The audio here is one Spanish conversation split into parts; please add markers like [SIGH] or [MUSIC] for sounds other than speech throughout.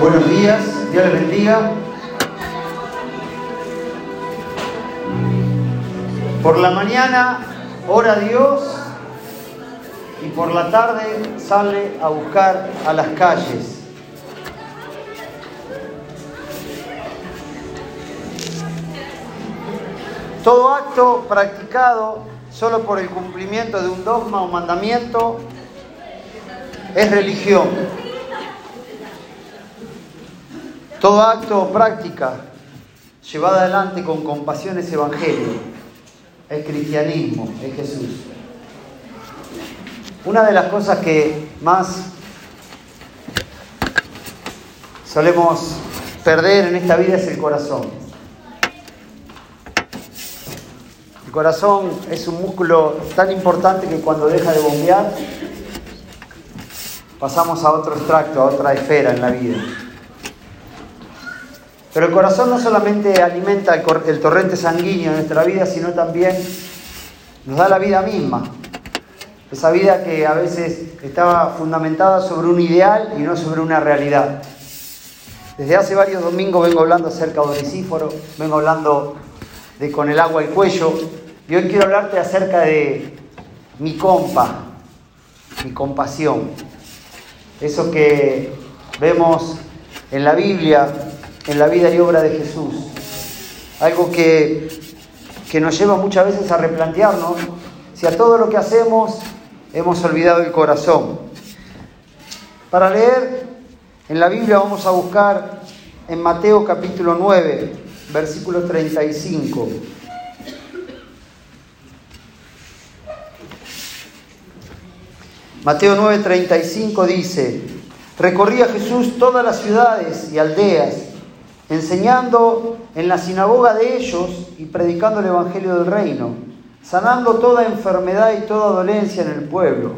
Buenos días, Dios les bendiga. Por la mañana ora a Dios y por la tarde sale a buscar a las calles. Todo acto practicado solo por el cumplimiento de un dogma o mandamiento es religión. Todo acto o práctica llevada adelante con compasión es evangelio, es cristianismo, es Jesús. Una de las cosas que más solemos perder en esta vida es el corazón. El corazón es un músculo tan importante que cuando deja de bombear pasamos a otro extracto, a otra esfera en la vida. Pero el corazón no solamente alimenta el, torrente sanguíneo de nuestra vida, sino también nos da la vida misma. Esa vida que a veces estaba fundamentada sobre un ideal y no sobre una realidad. Desde hace varios domingos vengo hablando acerca de Onesíforo, vengo hablando de con el agua al cuello, y hoy quiero hablarte acerca de mi compa, mi compasión. Eso que vemos en la Biblia, en la vida y obra de Jesús. Algo que, que nos lleva muchas veces a replantearnos si a todo lo que hacemos hemos olvidado el corazón. Para leer en la Biblia vamos a buscar en Mateo capítulo 9, versículo 35. Mateo 9:35 dice, recorría Jesús todas las ciudades y aldeas enseñando en la sinagoga de ellos y predicando el Evangelio del Reino, sanando toda enfermedad y toda dolencia en el pueblo.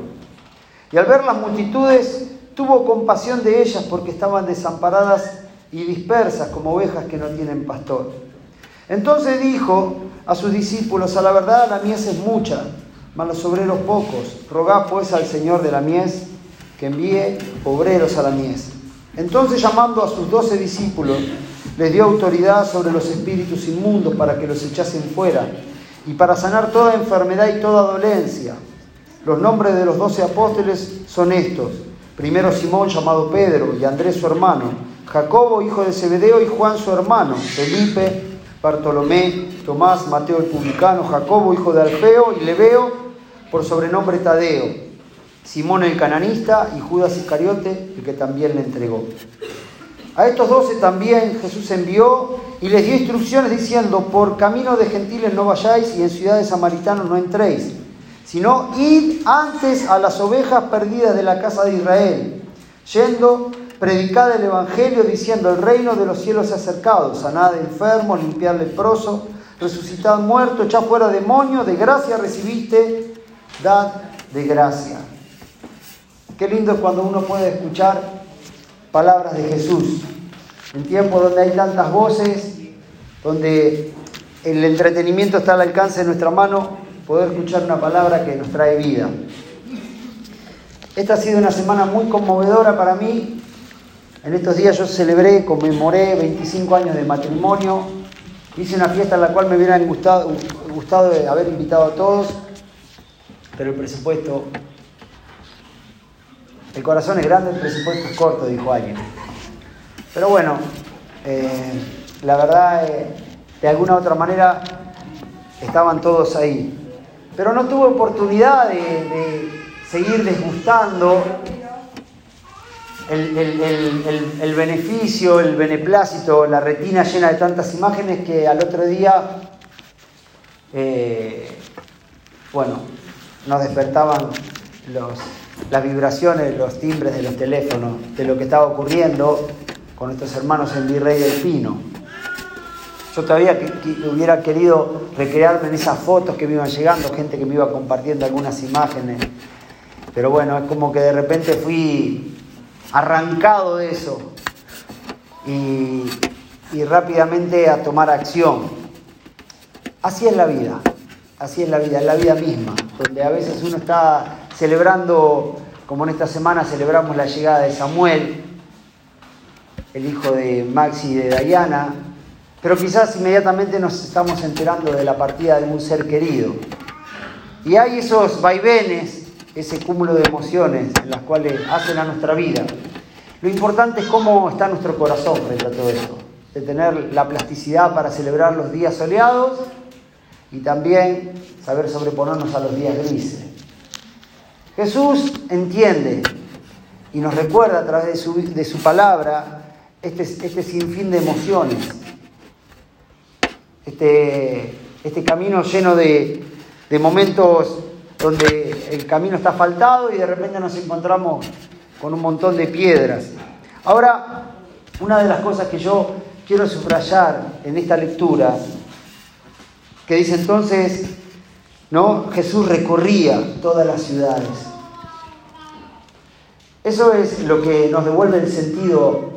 Y al ver las multitudes, tuvo compasión de ellas porque estaban desamparadas y dispersas como ovejas que no tienen pastor. Entonces dijo a sus discípulos, a la verdad la mies es mucha, mas los obreros pocos. Rogad pues al Señor de la mies que envíe obreros a la mies. Entonces llamando a sus doce discípulos, les dio autoridad sobre los espíritus inmundos para que los echasen fuera y para sanar toda enfermedad y toda dolencia. Los nombres de los doce apóstoles son estos. Primero Simón llamado Pedro y Andrés su hermano, Jacobo hijo de Zebedeo y Juan su hermano, Felipe, Bartolomé, Tomás, Mateo el publicano, Jacobo hijo de Alfeo y Leveo por sobrenombre Tadeo, Simón el cananista y Judas Iscariote, el que también le entregó. A estos doce también Jesús envió y les dio instrucciones diciendo, por camino de gentiles no vayáis y en ciudades samaritanos no entréis, sino id antes a las ovejas perdidas de la casa de Israel, yendo, predicad el Evangelio diciendo, el reino de los cielos se ha acercado, sanad enfermos, limpiad leproso, resucitad muerto, echad fuera demonio, de gracia recibiste, dad de gracia. Qué lindo es cuando uno puede escuchar palabras de Jesús. En tiempos donde hay tantas voces, donde el entretenimiento está al alcance de nuestra mano, poder escuchar una palabra que nos trae vida. Esta ha sido una semana muy conmovedora para mí. En estos días yo celebré, conmemoré 25 años de matrimonio. Hice una fiesta en la cual me hubiera gustado, gustado haber invitado a todos, pero el presupuesto el corazón es grande, el presupuesto es corto, dijo alguien. Pero bueno, eh, la verdad, eh, de alguna u otra manera, estaban todos ahí. Pero no tuve oportunidad de, seguir desgustando el, beneficio, el beneplácito, la retina llena de tantas imágenes que al otro día, eh, bueno, nos despertaban los, las vibraciones, los timbres de los teléfonos, de lo que estaba ocurriendo con nuestros hermanos en Virrey del Pino. Yo todavía hubiera querido recrearme en esas fotos que me iban llegando, gente que me iba compartiendo algunas imágenes. Pero bueno, es como que de repente fui arrancado de eso y, y rápidamente a tomar acción. Así es la vida, así es la vida, es la vida misma, donde a veces uno está celebrando, como en esta semana celebramos la llegada de Samuel, el hijo de Maxi y de Diana, pero quizás inmediatamente nos estamos enterando de la partida de un ser querido. Y hay esos vaivenes, ese cúmulo de emociones en las cuales hacen a nuestra vida. Lo importante es cómo está nuestro corazón frente a todo esto, de tener la plasticidad para celebrar los días soleados y también saber sobreponernos a los días grises. Jesús entiende y nos recuerda a través de su, de su palabra este, este sinfín de emociones, este, este camino lleno de, de momentos donde el camino está asfaltado y de repente nos encontramos con un montón de piedras. Ahora, una de las cosas que yo quiero subrayar en esta lectura, que dice entonces, ¿no? Jesús recorría todas las ciudades. Eso es lo que nos devuelve el sentido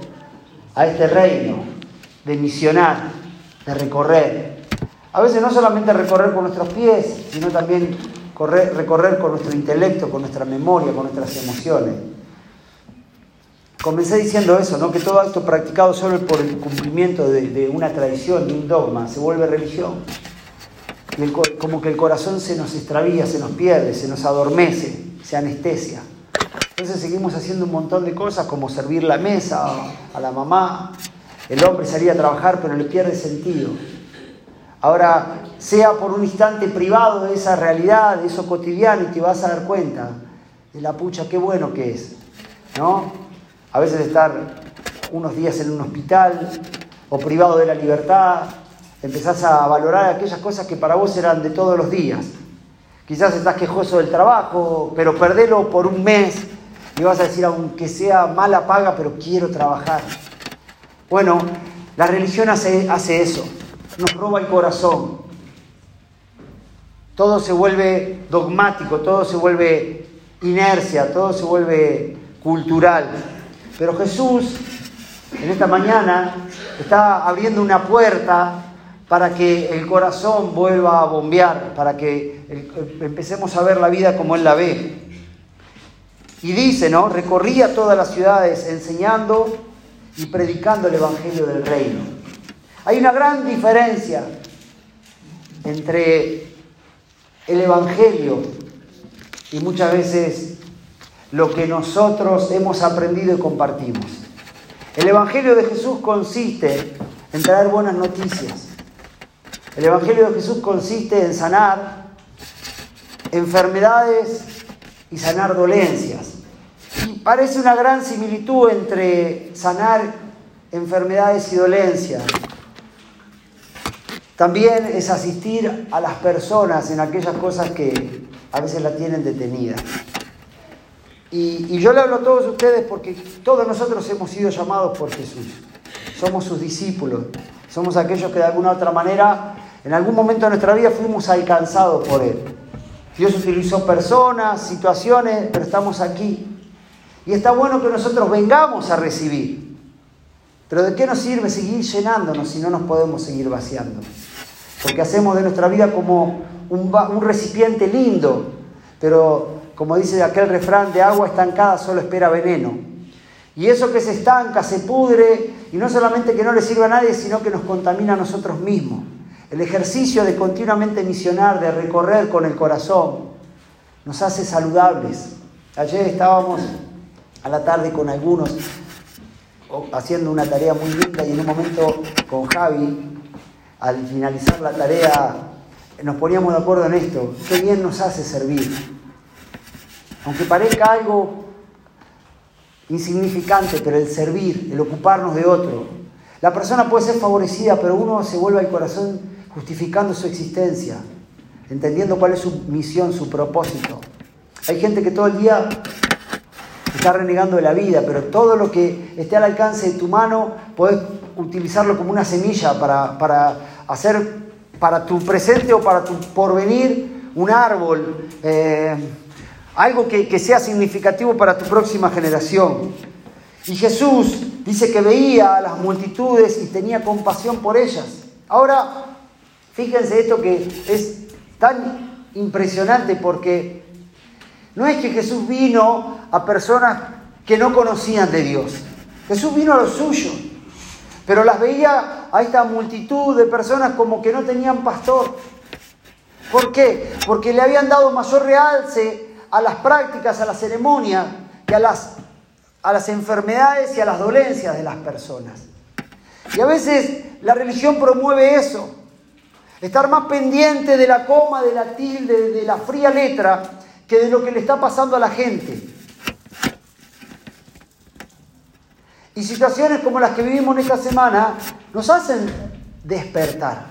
a este reino de misionar, de recorrer. A veces no solamente recorrer con nuestros pies, sino también recorrer con nuestro intelecto, con nuestra memoria, con nuestras emociones. Comencé diciendo eso, ¿no? que todo acto practicado solo por el cumplimiento de, una tradición, de un dogma, se vuelve religión. como que el corazón se nos extravía, se nos pierde, se nos adormece, se anestesia. Seguimos haciendo un montón de cosas como servir la mesa a la mamá. El hombre salía a trabajar pero le pierde sentido. Ahora, sea por un instante privado de esa realidad, de eso cotidiano, y te vas a dar cuenta de la pucha, qué bueno que es. ¿No? A veces estar unos días en un hospital o privado de la libertad, empezás a valorar aquellas cosas que para vos eran de todos los días. Quizás estás quejoso del trabajo, pero perdelo por un mes y vas a decir, aunque sea mala paga, pero quiero trabajar. Bueno, la religión hace, eso, nos roba el corazón. Todo se vuelve dogmático, todo se vuelve inercia, todo se vuelve cultural. Pero Jesús, en esta mañana, está abriendo una puerta para que el corazón vuelva a bombear, para que empecemos a ver la vida como Él la ve. Y dice, ¿no? Recorría todas las ciudades enseñando y predicando el Evangelio del Reino. Hay una gran diferencia entre el Evangelio y muchas veces lo que nosotros hemos aprendido y compartimos. El Evangelio de Jesús consiste en traer buenas noticias. El Evangelio de Jesús consiste en sanar enfermedades y sanar dolencias. Parece una gran similitud entre sanar enfermedades y dolencias. También es asistir a las personas en aquellas cosas que a veces la tienen detenida. Y, y, yo le hablo a todos ustedes porque todos nosotros hemos sido llamados por Jesús. Somos sus discípulos. Somos aquellos que de alguna u otra manera, en algún momento de nuestra vida, fuimos alcanzados por Él. Dios utilizó personas, situaciones, pero estamos aquí y está bueno que nosotros vengamos a recibir. Pero ¿de qué nos sirve seguir llenándonos si no nos podemos seguir vaciando? Porque hacemos de nuestra vida como un, recipiente lindo, pero como dice aquel refrán, de agua estancada solo espera veneno. Y eso que se estanca, se pudre, y no solamente que no le sirva a nadie, sino que nos contamina a nosotros mismos. El ejercicio de continuamente misionar, de recorrer con el corazón, nos hace saludables. Ayer estábamos a la tarde con algunos haciendo una tarea muy linda y en un momento con Javi, al finalizar la tarea, nos poníamos de acuerdo en esto. Qué bien nos hace servir. Aunque parezca algo insignificante, pero el servir, el ocuparnos de otro. La persona puede ser favorecida, pero uno se vuelve al corazón justificando su existencia, entendiendo cuál es su misión, su propósito. Hay gente que todo el día está renegando de la vida, pero todo lo que esté al alcance de tu mano, puedes utilizarlo como una semilla para, hacer para tu presente o para tu porvenir un árbol, eh, algo que, que sea significativo para tu próxima generación. Y Jesús dice que veía a las multitudes y tenía compasión por ellas. Ahora, fíjense esto que es tan impresionante porque no es que Jesús vino a personas que no conocían de Dios. Jesús vino a los suyos. pero las veía a esta multitud de personas como que no tenían pastor. ¿Por qué? Porque le habían dado mayor realce a las prácticas, a la ceremonia, que a las, a las enfermedades y a las dolencias de las personas. Y a veces la religión promueve eso, estar más pendiente de la coma, de la tilde, de la fría letra, que de lo que le está pasando a la gente. Y situaciones como las que vivimos en esta semana nos hacen despertar.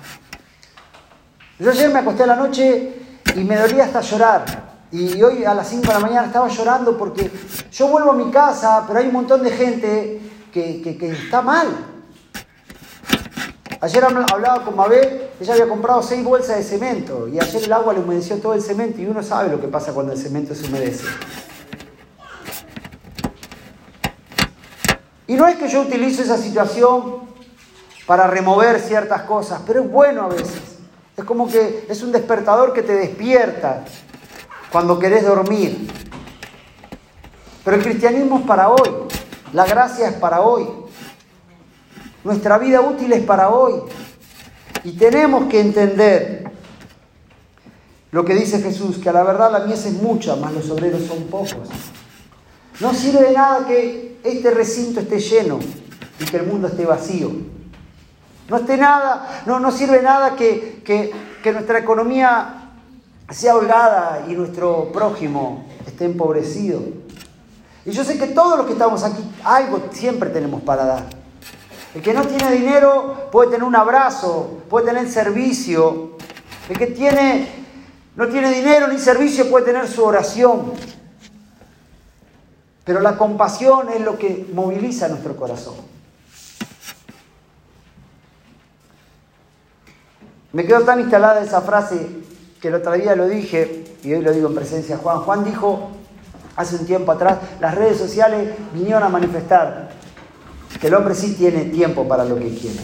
Yo ayer me acosté a la noche y me dolía hasta llorar. Y hoy a las 5 de la mañana estaba llorando porque yo vuelvo a mi casa, pero hay un montón de gente que, que, está mal. Ayer hablaba con Mabel, ella había comprado seis bolsas de cemento y ayer el agua le humedeció todo el cemento y uno sabe lo que pasa cuando el cemento se humedece. Y no es que yo utilice esa situación para remover ciertas cosas, pero es bueno a veces. Es como que es un despertador que te despierta cuando querés dormir. Pero el cristianismo es para hoy, la gracia es para hoy, nuestra vida útil es para hoy. Y tenemos que entender lo que dice Jesús, que a la verdad la mies es mucha, más los obreros son pocos. No sirve de nada que este recinto esté lleno y que el mundo esté vacío. No, esté nada, no, no sirve nada que, que nuestra economía sea holgada y nuestro prójimo esté empobrecido. Y yo sé que todos los que estamos aquí, algo siempre tenemos para dar. El que no tiene dinero puede tener un abrazo, puede tener servicio. El que tiene, no tiene dinero ni servicio puede tener su oración. Pero la compasión es lo que moviliza nuestro corazón. Me quedó tan instalada esa frase que el otro día lo dije y hoy lo digo en presencia de Juan. Juan dijo hace un tiempo atrás, las redes sociales vinieron a manifestar que el hombre sí tiene tiempo para lo que quiere.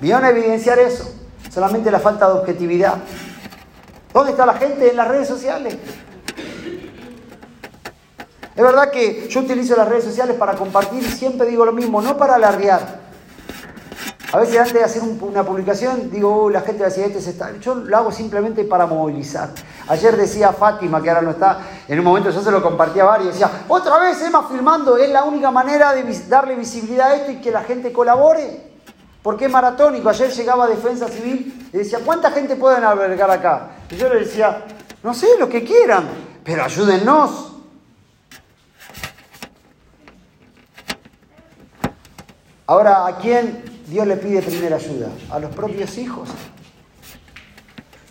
Vinieron a evidenciar eso, solamente la falta de objetividad. ¿Dónde está la gente en las redes sociales? Es verdad que yo utilizo las redes sociales para compartir y siempre digo lo mismo, no para alardear. A veces antes de hacer una publicación digo, oh, la gente va a este se está... Yo lo hago simplemente para movilizar. Ayer decía Fátima, que ahora no está, en un momento yo se lo compartía a varios, decía, otra vez Emma filmando, es la única manera de darle visibilidad a esto y que la gente colabore. Porque es maratónico. Ayer llegaba Defensa Civil y decía, ¿cuánta gente pueden albergar acá? Y yo le decía, no sé, lo que quieran, pero ayúdennos. Ahora, ¿a quién Dios le pide primera ayuda? A los propios hijos.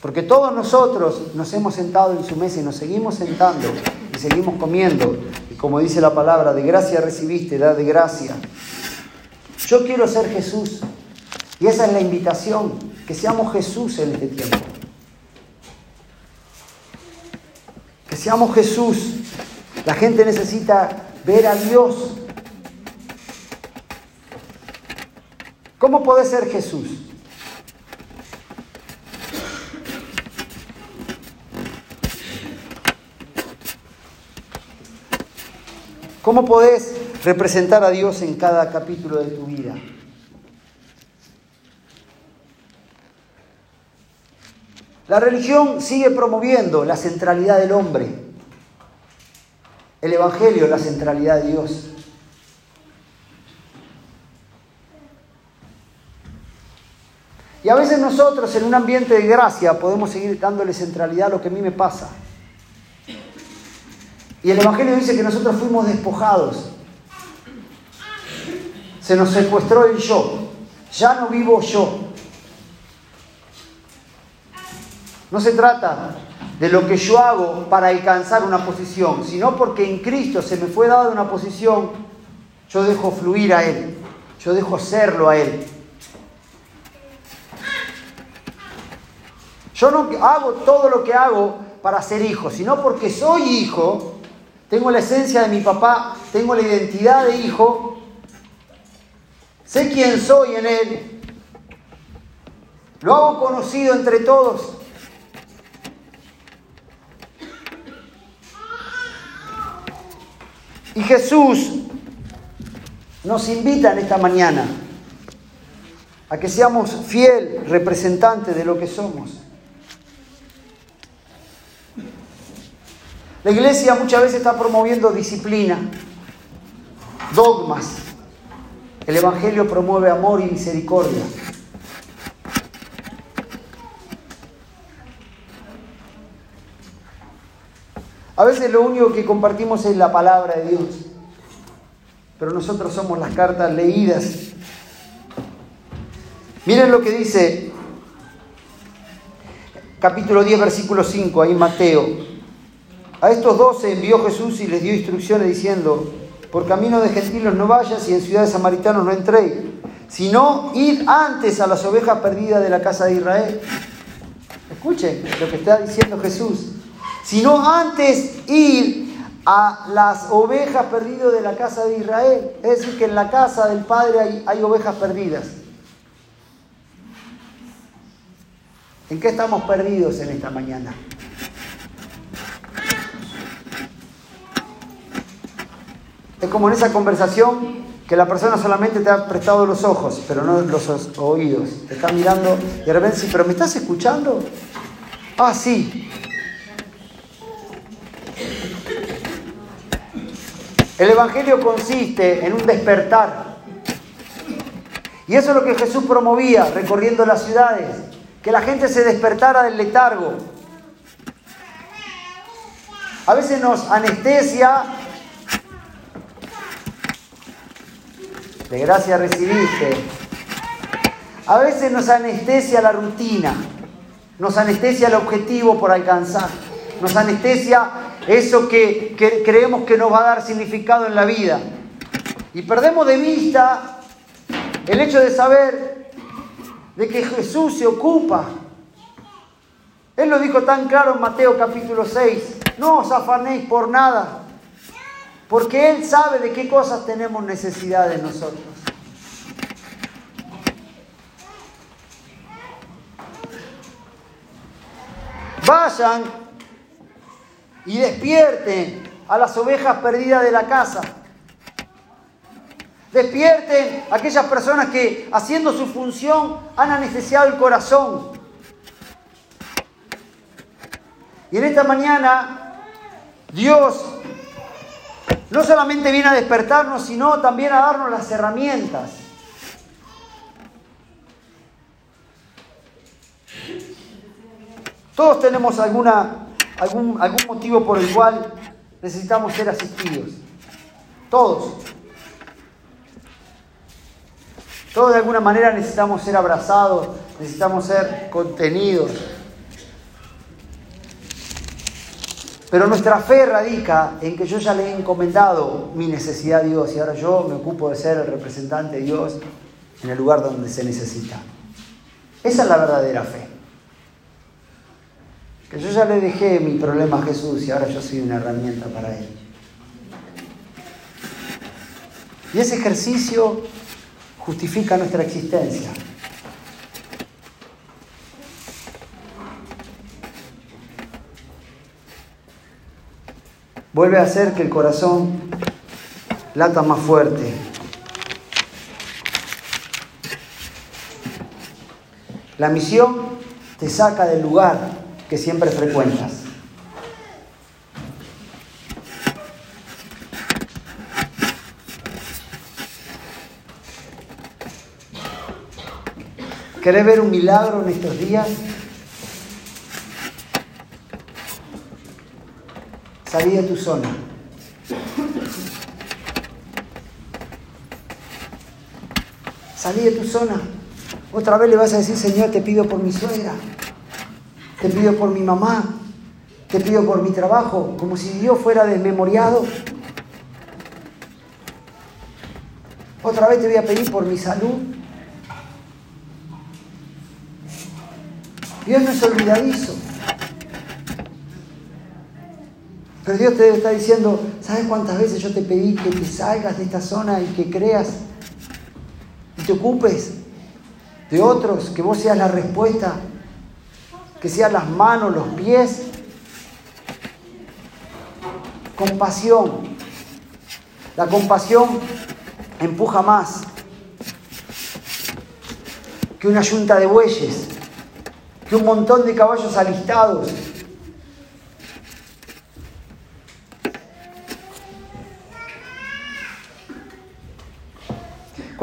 Porque todos nosotros nos hemos sentado en su mesa y nos seguimos sentando y seguimos comiendo. Y como dice la palabra, de gracia recibiste, da de gracia. Yo quiero ser Jesús. Y esa es la invitación, que seamos Jesús en este tiempo. Que seamos Jesús. La gente necesita ver a Dios ¿Cómo puede ser Jesús? ¿Cómo podés representar a Dios en cada capítulo de tu vida? La religión sigue promoviendo la centralidad del hombre, el Evangelio la centralidad de Dios. Y a veces nosotros en un ambiente de gracia podemos seguir dándole centralidad a lo que a mí me pasa. Y el Evangelio dice que nosotros fuimos despojados. Se nos secuestró el yo. Ya no vivo yo. No se trata de lo que yo hago para alcanzar una posición, sino porque en Cristo se me fue dada una posición, yo dejo fluir a Él, yo dejo serlo a Él. Yo no hago todo lo que hago para ser hijo, sino porque soy hijo, tengo la esencia de mi papá, tengo la identidad de hijo, sé quién soy en él, lo hago conocido entre todos. Y Jesús nos invitan esta mañana a que seamos fiel representantes de lo que somos. La iglesia muchas veces está promoviendo disciplina, dogmas. El Evangelio promueve amor y misericordia. A veces lo único que compartimos es la palabra de Dios, pero nosotros somos las cartas leídas. Miren lo que dice capítulo 10, versículo 5, ahí Mateo. A estos doce envió Jesús y les dio instrucciones diciendo, por camino de gentiles no vayas y en ciudades samaritanos no entréis, sino id antes a las ovejas perdidas de la casa de Israel. Escuchen lo que está diciendo Jesús sino antes ir a las ovejas perdidas de la casa de Israel. Es decir, que en la casa del Padre hay, ovejas perdidas. ¿En qué estamos perdidos en esta mañana? Es como en esa conversación que la persona solamente te ha prestado los ojos, pero no los oídos. Te está mirando y de repente, sí, pero ¿me estás escuchando? Ah, sí. El Evangelio consiste en un despertar. Y eso es lo que Jesús promovía recorriendo las ciudades, que la gente se despertara del letargo. A veces nos anestesia, de gracia recibiste, a veces nos anestesia la rutina, nos anestesia el objetivo por alcanzar, nos anestesia eso que, creemos que nos va a dar significado en la vida. Y perdemos de vista el hecho de saber de que Jesús se ocupa. Él lo dijo tan claro en Mateo capítulo 6, no os afanéis por nada, porque Él sabe de qué cosas tenemos necesidad de nosotros. Vayan y despierten a las ovejas perdidas de la casa. Despierten a aquellas personas que haciendo su función han anestesiado el corazón. Y en esta mañana Dios no solamente viene a despertarnos, sino también a darnos las herramientas. Todos tenemos alguna algún, algún motivo por el cual necesitamos ser asistidos. Todos. Todos de alguna manera necesitamos ser abrazados, necesitamos ser contenidos. Pero nuestra fe radica en que yo ya le he encomendado mi necesidad a Dios y ahora yo me ocupo de ser el representante de Dios en el lugar donde se necesita. Esa es la verdadera fe. Que yo ya le dejé mi problema a Jesús y ahora yo soy una herramienta para Él. Y ese ejercicio justifica nuestra existencia. Vuelve a hacer que el corazón lata más fuerte. La misión te saca del lugar que siempre frecuentas. ¿Querés ver un milagro en estos días? Salí de tu zona. Salí de tu zona. Otra vez le vas a decir, Señor, te pido por mi suegra te pido por mi mamá, te pido por mi trabajo, como si Dios fuera desmemoriado. Otra vez te voy a pedir por mi salud. Dios no es olvidadizo. Pero Dios te está diciendo, ¿sabes cuántas veces yo te pedí que te salgas de esta zona y que creas y te ocupes de otros, que vos seas la respuesta que sean las manos, los pies. Compasión. La compasión empuja más que una yunta de bueyes, que un montón de caballos alistados.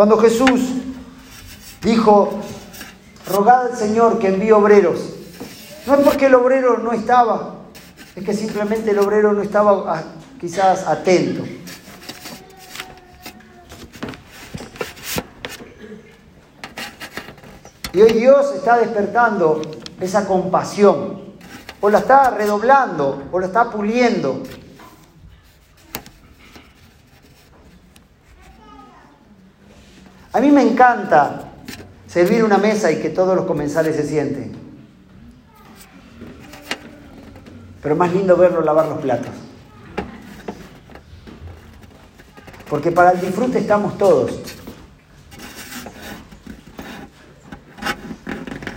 Cuando Jesús dijo, rogad al Señor que envíe obreros, no es porque el obrero no estaba, es que simplemente el obrero no estaba ah, quizás atento. Y hoy Dios está despertando esa compasión, o la está redoblando, o la está puliendo. A mí me encanta servir una mesa y que todos los comensales se sienten. Pero más lindo verlo lavar los platos. Porque para el disfrute estamos todos.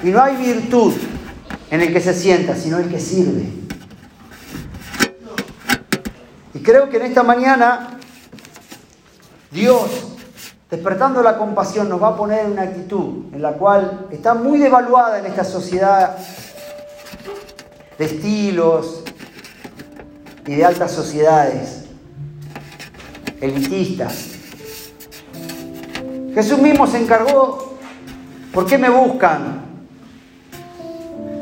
Y no hay virtud en el que se sienta, sino el que sirve. Y creo que en esta mañana Dios, despertando la compasión, nos va a poner en una actitud en la cual está muy devaluada en esta sociedad de estilos y de altas sociedades elitistas. Jesús mismo se encargó, ¿por qué me buscan?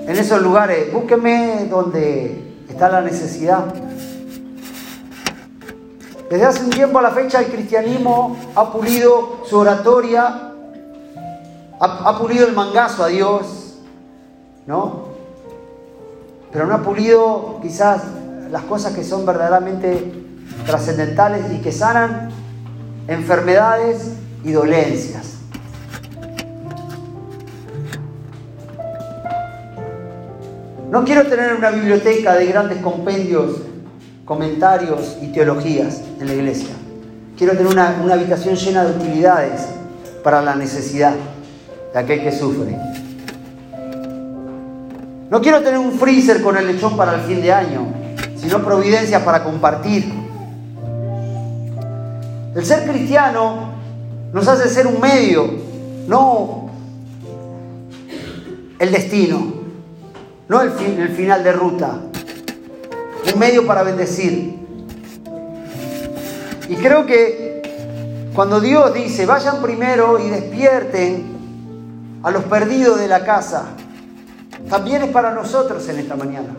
En esos lugares, búsqueme donde está la necesidad. Desde hace un tiempo a la fecha el cristianismo ha pulido su oratoria, ha, pulido el mangazo a Dios, ¿no? Pero no ha pulido quizás las cosas que son verdaderamente trascendentales y que sanan enfermedades y dolencias. No quiero tener una biblioteca de grandes compendios, comentarios y teologías en la iglesia. Quiero tener una, habitación llena de utilidades para la necesidad de aquel que sufre. No quiero tener un freezer con el lechón para el fin de año, sino providencias para compartir. El ser cristiano nos hace ser un medio, no el destino, no el final de ruta, medio para bendecir. Y creo que cuando Dios dice, vayan primero y despierten a los perdidos de la casa, también es para nosotros en esta mañana.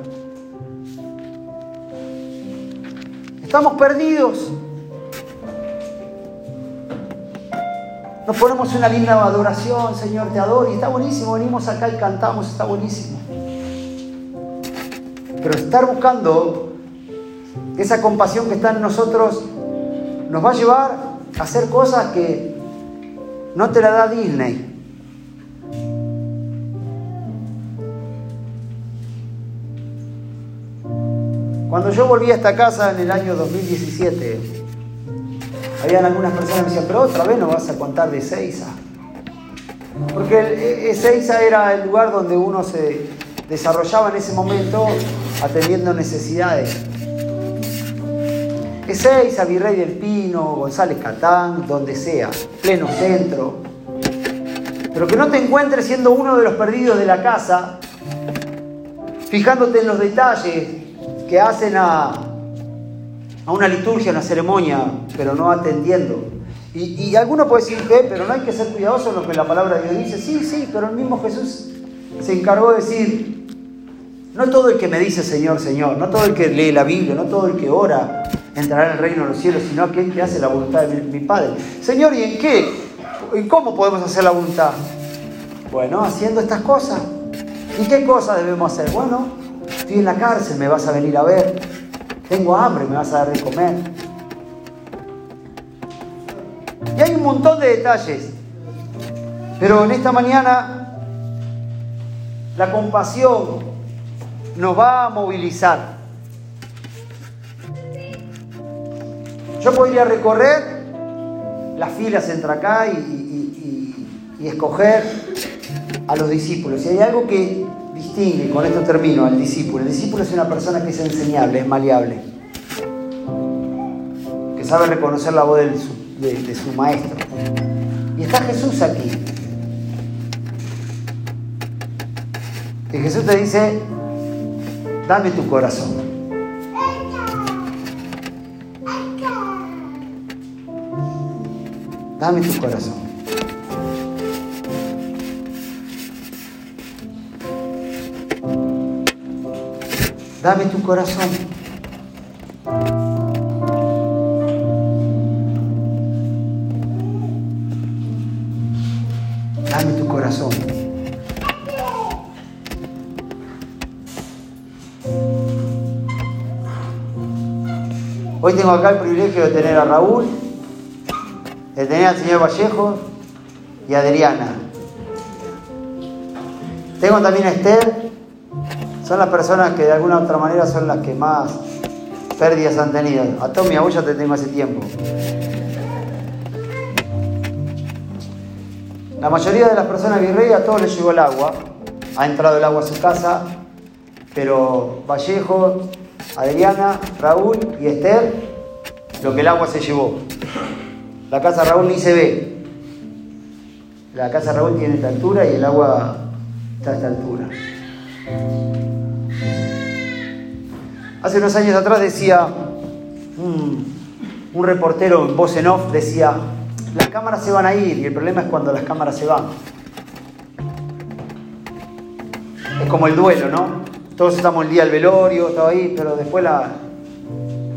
Estamos perdidos. Nos ponemos una linda adoración, Señor, te adoro y está buenísimo. Venimos acá y cantamos, está buenísimo. Pero estar buscando esa compasión que está en nosotros nos va a llevar a hacer cosas que no te la da Disney. Cuando yo volví a esta casa en el año 2017, habían algunas personas que me decían, pero otra vez no vas a contar de Seiza. Porque Ezeiza era el lugar donde uno se desarrollaba en ese momento atendiendo necesidades. Ezeiza, Virrey del Pino, González Catán, donde sea, pleno centro. Pero que no te encuentres siendo uno de los perdidos de la casa, fijándote en los detalles, que hacen a, una liturgia, a una ceremonia, pero no atendiendo. Y, y alguno puede decir que, pero no hay que ser cuidadoso en lo que la palabra de Dios dice. Sí, sí, pero el mismo Jesús se encargó de decir, no todo el que me dice Señor, Señor, no todo el que lee la Biblia, no todo el que ora entrará en el reino de los cielos, sino aquel que hace la voluntad de mi, Padre. Señor, ¿y en qué? ¿Y cómo podemos hacer la voluntad? Bueno, haciendo estas cosas. ¿Y qué cosas debemos hacer? Bueno, Estoy en la cárcel, me vas a venir a ver. Tengo hambre, me vas a dar de comer. Y hay un montón de detalles. Pero en esta mañana la compasión nos va a movilizar. Yo podría recorrer las filas entre acá y, escoger a los discípulos. Y hay algo que distingue, con esto termino, al discípulo. El discípulo es una persona que es enseñable, es maleable, que sabe reconocer la voz del, de su maestro. Y está Jesús aquí. Y Jesús te dice, dame tu corazón. Dame tu corazón. Dame tu corazón. Hoy tengo acá el privilegio de tener a Raúl, de tener al señor Vallejo y a Adriana. Tengo también a Esther, son las personas que de alguna u otra manera son las que más pérdidas han tenido. A Tommy, a vos te tengo hace tiempo. La mayoría de las personas virrey a todos les llegó el agua. Ha entrado el agua a su casa, pero Vallejo, Adriana, Raúl y Esther, lo que el agua se llevó. La casa Raúl ni se ve. La casa Raúl tiene esta altura y el agua está a esta altura. Hace unos años atrás decía un, reportero en voz en off, decía, las cámaras se van a ir y el problema es cuando las cámaras se van. Es como el duelo, ¿no? Todos estamos el día del velorio, todo ahí, pero después la,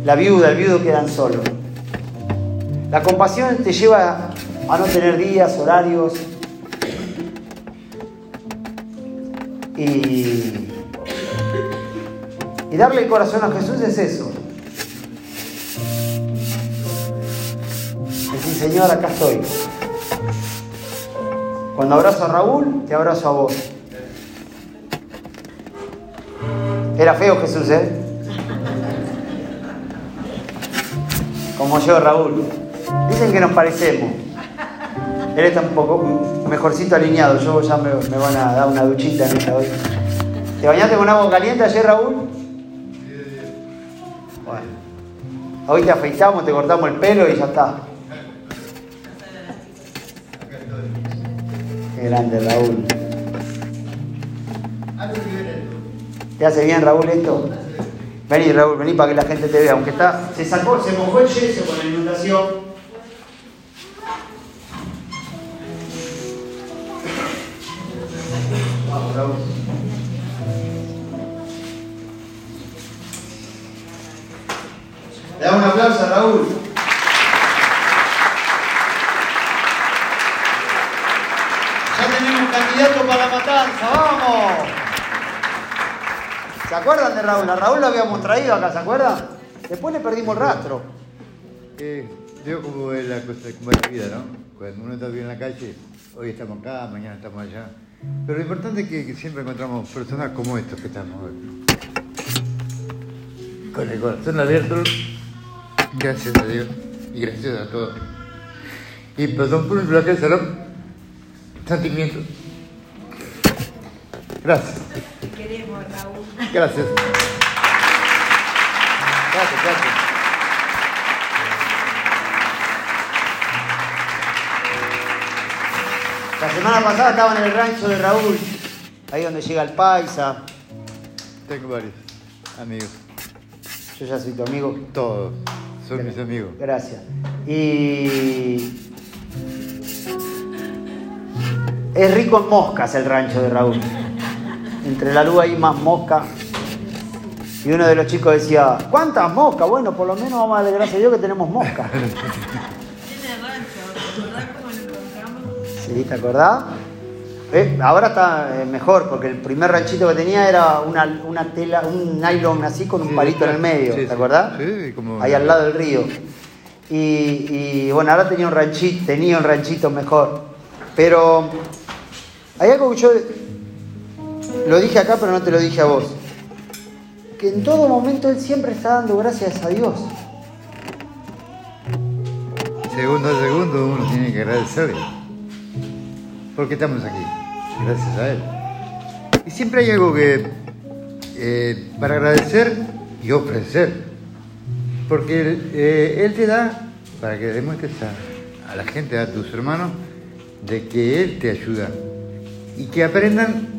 la viuda, el viudo quedan solos. La compasión te lleva a no tener días, horarios. Y, y darle el corazón a Jesús es eso. Decir, Señor, acá estoy. Cuando abrazo a Raúl, te abrazo a vos. Era feo Jesús, ¿eh? Como yo, Raúl. Dicen que nos parecemos. Él está un poco mejorcito alineado. Yo ya me, van a dar una duchita en esta hoy. ¿Te bañaste con agua caliente ayer, Raúl? Bueno. Hoy te afeitamos, te cortamos el pelo y ya está. Qué grande, Raúl. ¿Te hace bien, Raúl, esto? Vení, Raúl, vení para que la gente te vea. Aunque está, se sacó, se mojó el yeso con la inundación. Vamos, Raúl. Le damos un aplauso a Raúl. Ya tenemos candidato para la matanza, ¡vamos! ¿Se acuerdan de Raúl? A Raúl lo habíamos traído acá, ¿se acuerdan? Después le perdimos el rastro. Eh, digo como es la cosa, como es la vida, ¿no? Cuando uno está bien en la calle, hoy estamos acá, mañana estamos allá. Pero lo importante es que, siempre encontramos personas como estos que estamos hoy. Con el corazón abierto, gracias a Dios y gracias a todos. Y perdón por mi flaqueza, ¿no? Sentimientos. Gracias. Raúl. Gracias. Gracias, gracias. La semana pasada estaba en el rancho de Raúl, ahí donde llega el paisa. Tengo varios amigos. Yo ya soy tu amigo. Todos, son mis amigos. Gracias. Y es rico en moscas el rancho de Raúl entre la luz hay más mosca. Y uno de los chicos decía, ¿cuántas moscas? Bueno, por lo menos vamos a darle gracias a Dios que tenemos moscas. [LAUGHS] Sí, ¿te acordás? Eh, ahora está eh, mejor, porque el primer ranchito que tenía era una, tela, un nylon así con un palito en el medio, ¿te acordás? Sí, como... Ahí al lado del río. Y, y, bueno, ahora tenía un ranchito, tenía un ranchito mejor. Pero hay algo que yo lo dije acá, pero no te lo dije a vos. Que en todo momento Él siempre está dando gracias a Dios. Segundo a segundo uno tiene que agradecerle. Porque estamos aquí. Gracias a Él. Y siempre hay algo que eh, para agradecer y ofrecer. Porque eh, Él te da para que demuestres a, a la gente, a tus hermanos, de que Él te ayuda y que aprendan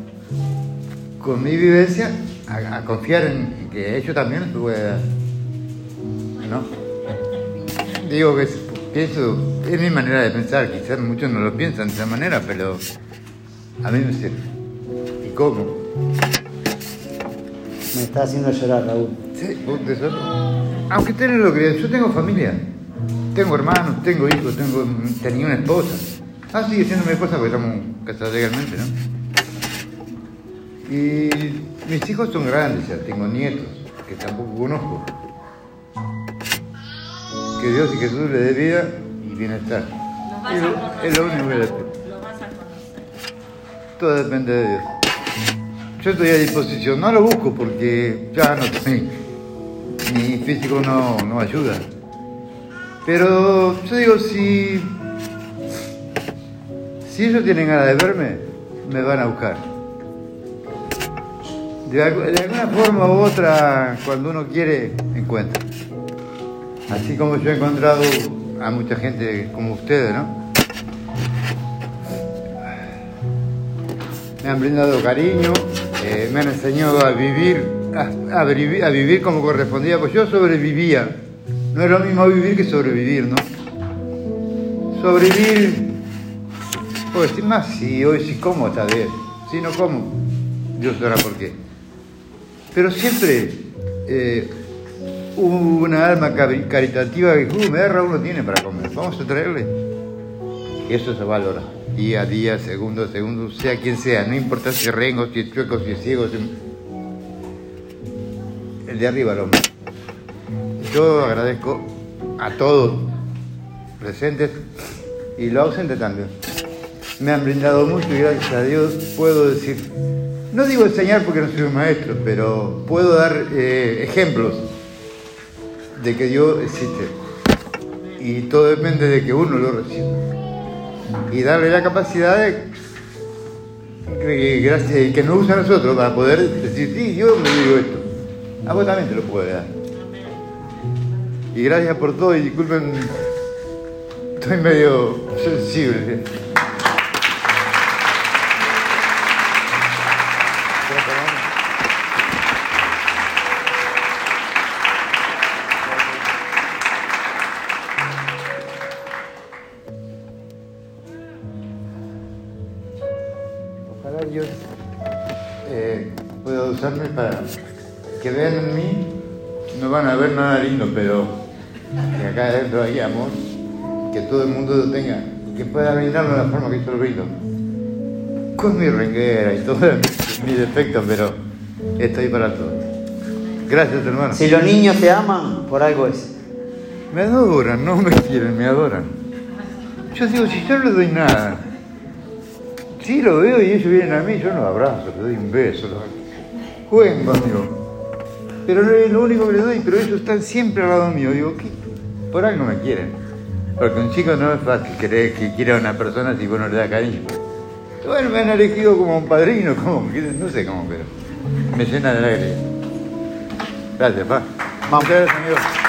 con mi vivencia a, a confiar en que ellos también pueden ¿no? Digo que pienso, es mi manera de pensar, quizás muchos no lo piensan de esa manera, pero a mí me sirve. ¿Y cómo? Me está haciendo llorar, Raúl. Sí, vos de eso- Aunque ustedes no lo crean, yo tengo familia. Tengo hermanos, tengo hijos, tengo, tenía una esposa. Ah, sigue siendo mi esposa porque estamos casados legalmente, ¿no? Y mis hijos son grandes, ya tengo nietos, que tampoco conozco. Que Dios y Jesús les dé vida y bienestar. Los vas Es a lo- conocer. es lo único que les pido. Los vas a conocer. Todo depende de Dios. Yo estoy a disposición, no lo busco porque ya no estoy, mi físico no, no ayuda. Pero yo digo, si, si ellos tienen ganas de verme, me van a buscar. De, algu- de alguna forma u otra, cuando uno quiere, encuentra. Así como yo he encontrado a mucha gente como ustedes, ¿no? me han brindado cariño, eh, me han enseñado a vivir, a, a vivi- a vivir como correspondía, pues yo sobrevivía. No es lo mismo vivir que sobrevivir, ¿no? Sobrevivir, pues más, si hoy sí como tal vez, si no como, Dios sabrá por qué. Pero siempre eh, una alma cari- caritativa que, uh, me uno tiene para comer, vamos a traerle. Eso se valora. Día a día, segundo a segundo, sea quien sea. No importa si es rengo, si es chueco, si es ciego. si- El de arriba, el hombre. Yo agradezco a todos presentes y los ausentes también. Me han brindado mucho y gracias a Dios puedo decir, no digo enseñar porque no soy un maestro, pero puedo dar eh, ejemplos de que Dios existe. Y todo depende de que uno lo reciba y darle la capacidad de que, que nos usa a nosotros para poder decir, sí, yo me digo esto. A vos también te lo puedo dar. Y gracias por todo y disculpen, estoy medio sensible. Lindo, pero que acá adentro hay amor, que todo el mundo lo tenga, y que pueda brindarlo de la forma que yo lo brindo. Con mi renguera y todos [LAUGHS] mis defectos, pero estoy para todo. Gracias, hermano. Si los niños te aman, por algo es. Me adoran, no me quieren, me adoran. Yo digo, si yo no les doy nada, si lo veo y ellos vienen a mí, yo los abrazo, les doy un beso, los... jueguen conmigo. Pero no es lo único que les doy, pero ellos están siempre al lado mío. Digo, ¿qué? Por algo me quieren. Porque un chico no es fácil creer que quiera a una persona si vos no le das cariño. Bueno, me han elegido como un padrino, [LAUGHS] como, no sé cómo, pero me llena de alegría. Gracias, pa. Vamos. Muchas gracias, amigo.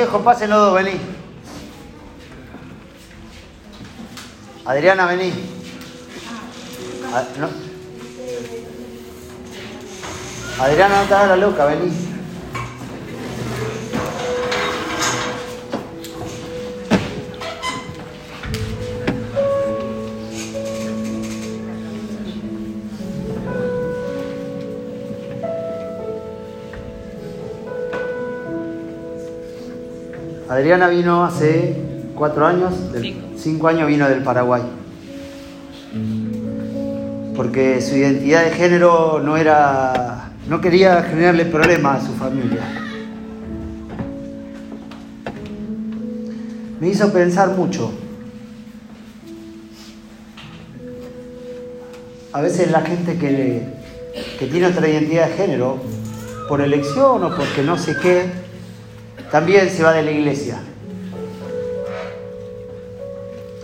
Vallejo, pasen los dos, vení. Adriana, vení. Ah. Adriana, no te hagas la loca, vení. Adriana vino hace cuatro años, del- Cinco. cinco años vino del Paraguay. Porque su identidad de género no era, no quería generarle problemas a su familia. Me hizo pensar mucho. A veces la gente que, que tiene otra identidad de género, por elección o porque no sé qué, también se va de la iglesia.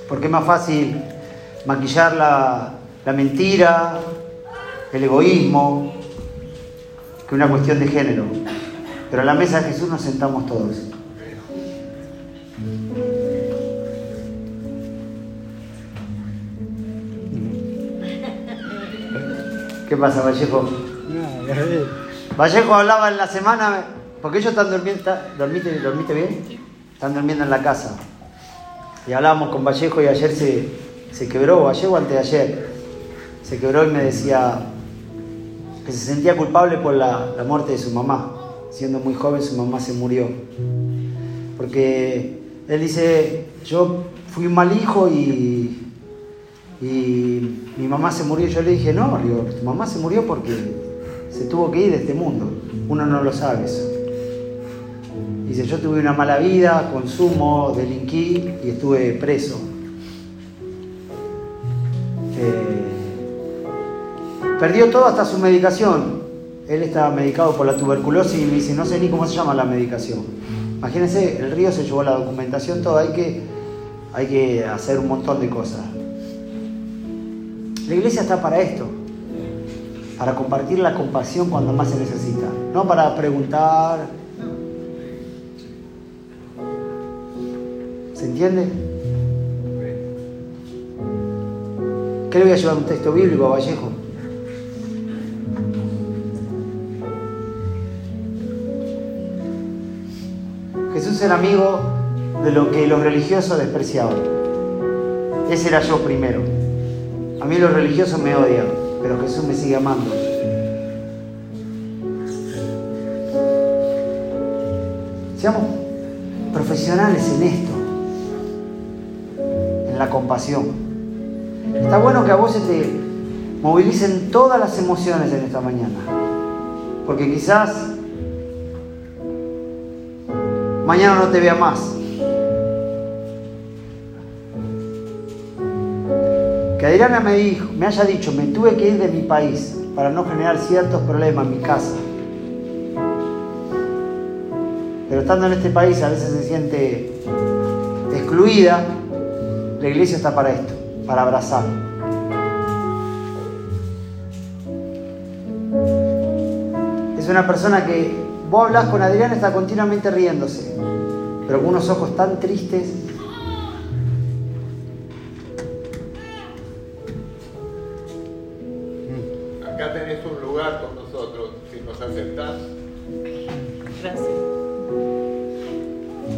Porque es más fácil maquillar la, la mentira, el egoísmo, que una cuestión de género. Pero a la mesa de Jesús nos sentamos todos. ¿Qué pasa, Vallejo? Vallejo hablaba en la semana, porque ellos están durmiendo, ¿dormite, ¿dormite bien? Están durmiendo en la casa. Y hablábamos con Vallejo y ayer se, se quebró, Vallejo antes de ayer, se quebró y me decía que se sentía culpable por la, la muerte de su mamá. Siendo muy joven su mamá se murió. Porque él dice, yo fui un mal hijo y y mi mamá se murió. Yo le dije, no, digo, tu mamá se murió porque se tuvo que ir de este mundo. Uno no lo sabe eso. Dice, yo tuve una mala vida, consumo, delinquí y estuve preso. Eh, perdió todo hasta su medicación. Él estaba medicado por la tuberculosis y me dice, no sé ni cómo se llama la medicación. Imagínense, el río se llevó la documentación, todo, hay que, hay que hacer un montón de cosas. La iglesia está para esto, para compartir la compasión cuando más se necesita, no para preguntar. ¿Se entiende? ¿Qué le voy a llevar un texto bíblico a Vallejo? Jesús era amigo de lo que los religiosos despreciaban. Ese era yo primero. A mí los religiosos me odian, pero Jesús me sigue amando. Seamos profesionales en esto, compasión. Está bueno que a vos se te movilicen todas las emociones en esta mañana, porque quizás mañana no te vea más, Que Adriana me, dijo, me haya dicho, me tuve que ir de mi país para no generar ciertos problemas en mi casa. Pero estando en este país a veces se siente excluida. La iglesia está para esto, para abrazar. Es una persona que vos hablas con Adriana, está continuamente riéndose, pero con unos ojos tan tristes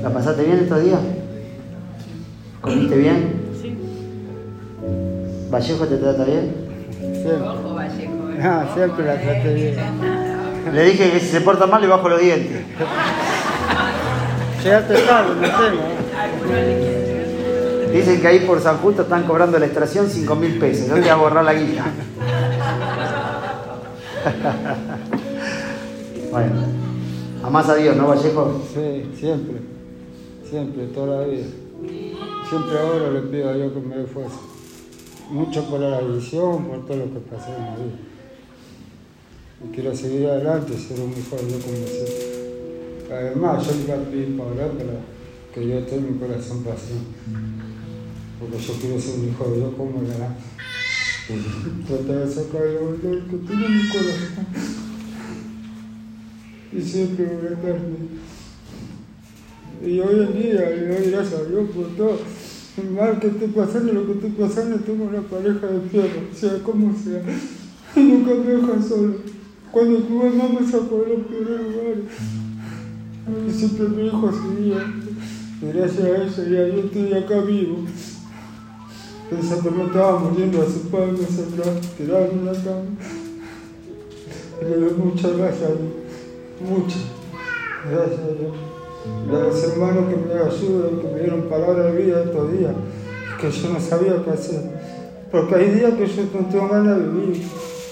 ¿La pasaste bien estos días? ¿Comiste bien? ¿Vallejo te trata bien? Siempre. Ojo, Vallejo. ¿eh? No, siempre la traté bien. Le dije que si se porta mal le bajo los dientes. Llegaste tarde, no tengo. Dicen que ahí por San Justo están cobrando la extracción 5 mil pesos. Yo voy a borrar la guita. [LAUGHS] bueno, amás a Dios, ¿no, Vallejo? Sí, siempre siempre, toda la vida. Siempre ahora le pido a Dios que me dé fuerza. Mucho por la visión, por todo lo que pasé en la vida. Y quiero seguir adelante, ser un mejor yo como siempre. Además, yo le pedir para orar para que Dios tenga mi corazón pasión. Porque yo quiero ser un de Dios como la Tratar de sacar verdad que tiene mi corazón. Y siempre voy a estar y hoy en día le doy gracias a Dios por todo. El mal que esté pasando, lo que esté pasando, tengo una pareja de fierro, sea como sea. [LAUGHS] Nunca me deja solo. Cuando tu mamá me sacó de los peores lugares. Y siempre hijo seguía. Y gracias a eso ya yo estoy acá vivo. Pensando que me estaba muriendo hace meses atrás, tirado en una cama. Le doy muchas gracias a Dios. Muchas. Gracias a Dios y a los hermanos que me ayudan, que me dieron palabra de vida estos días, que yo no sabía qué hacer. Porque hay días que yo no tengo ganas de vivir,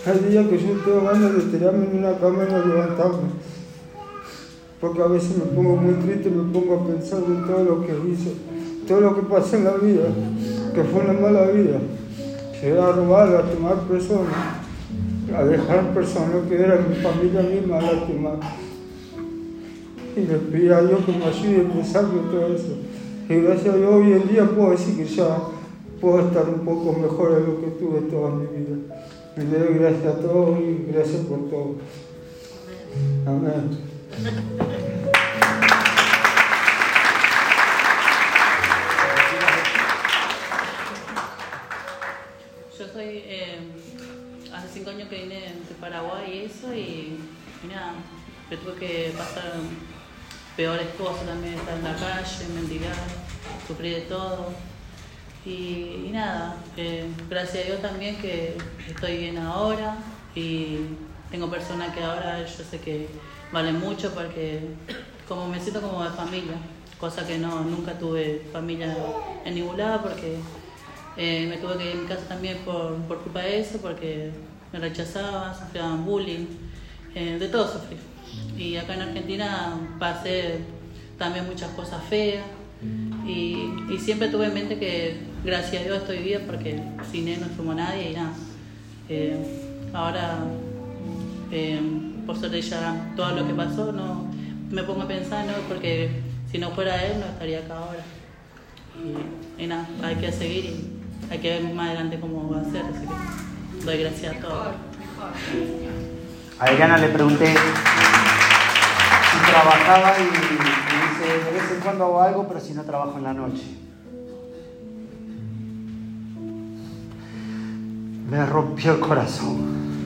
hay días que yo tengo ganas de tirarme en una cama y no levantarme. Porque a veces me pongo muy triste, me pongo a pensar en todo lo que hice, todo lo que pasé en la vida, que fue una mala vida. Llegué a robar, a tomar personas, a dejar personas que eran mi familia misma a lastimar. Y le pedí a Dios que me ayude, que me todo eso. Y gracias a Dios hoy en día puedo decir que ya puedo estar un poco mejor de lo que tuve toda mi vida. Y le doy gracias a todos y gracias por todo. Amén. Yo soy, eh, hace cinco años que vine de Paraguay y eso, y, y nada, me tuve que pasar peores cosas también, estar en la calle, mendigar, sufrí de todo. Y, y nada, eh, gracias a Dios también que estoy bien ahora y tengo personas que ahora yo sé que valen mucho porque como me siento como de familia, cosa que no, nunca tuve familia en ningún lado porque eh, me tuve que ir a mi casa también por, por culpa de eso, porque me rechazaban, sufrían bullying, eh, de todo sufrí. Y acá en Argentina pasé también muchas cosas feas y, siempre tuve en mente que gracias a Dios estoy viva porque sin él no fumo nadie y nada. Eh, ahora, eh, por suerte ya todo lo que pasó, no me pongo a pensar, ¿no? porque si no fuera él no estaría acá ahora. Y, y nada, hay que seguir y hay que ver más adelante cómo va a ser, así que doy gracias a todos. A Adriana le pregunté si trabajaba y, y dice, de vez en cuando hago algo, pero si no trabajo en la noche. Me rompió el corazón.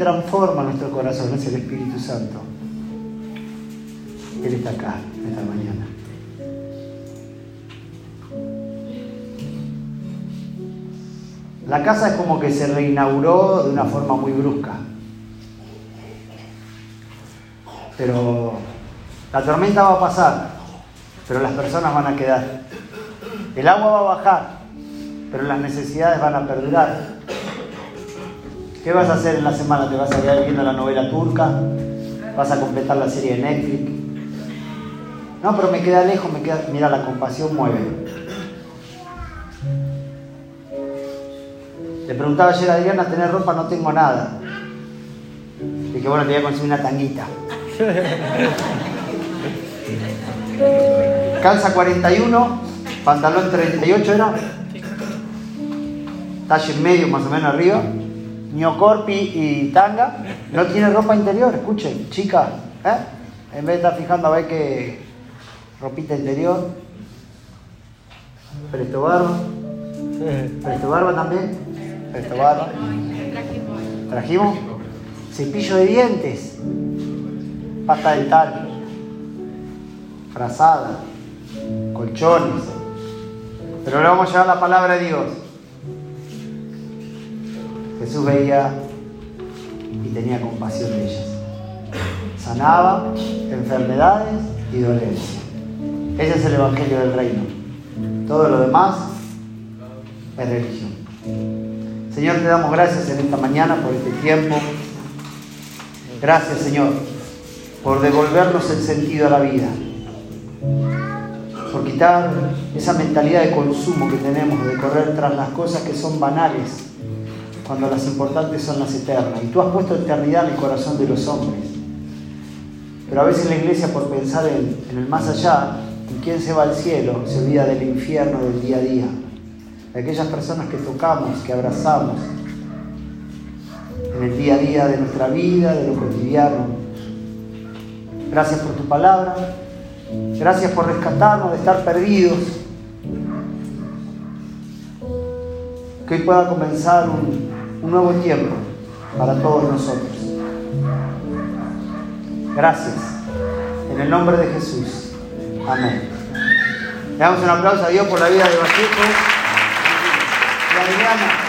Transforma nuestro corazón, es el Espíritu Santo. Él está acá, esta mañana. La casa es como que se reinauguró de una forma muy brusca. Pero la tormenta va a pasar, pero las personas van a quedar. El agua va a bajar, pero las necesidades van a perdurar. ¿Qué vas a hacer en la semana? ¿Te vas a quedar viendo la novela turca? ¿Vas a completar la serie de Netflix? No, pero me queda lejos, me queda. Mira, la compasión mueve. Le preguntaba ayer a Adriana, ¿tener ropa? No tengo nada. Dije, bueno, te voy a conseguir una tanguita. [LAUGHS] Calza 41, pantalón 38 era. Talle medio más o menos arriba. Ñocorpi y tanga. No tiene ropa interior, escuchen, chica. ¿eh? En vez de estar fijando a ver qué ropita interior. Presto barba. Presto barba también. Presto barba. Trajimos cepillo de dientes, pasta dental, frazada, colchones. Pero ahora vamos a llevar la palabra de Dios. Jesús veía y tenía compasión de ellas. Sanaba enfermedades y dolencias. Ese es el Evangelio del Reino. Todo lo demás es religión. Señor, te damos gracias en esta mañana por este tiempo. Gracias, Señor, por devolvernos el sentido a la vida. Por quitar esa mentalidad de consumo que tenemos de correr tras las cosas que son banales cuando las importantes son las eternas. Y tú has puesto eternidad en el corazón de los hombres. Pero a veces la iglesia, por pensar en, el más allá, en quién se va al cielo, se olvida del infierno del día a día. De aquellas personas que tocamos, que abrazamos, en el día a día de nuestra vida, de lo cotidiano. Gracias por tu palabra. Gracias por rescatarnos de estar perdidos. Que hoy pueda comenzar un, un nuevo tiempo para todos nosotros. Gracias. En el nombre de Jesús. Amén. Le damos un aplauso a Dios por la vida de Vallejo y Adriana.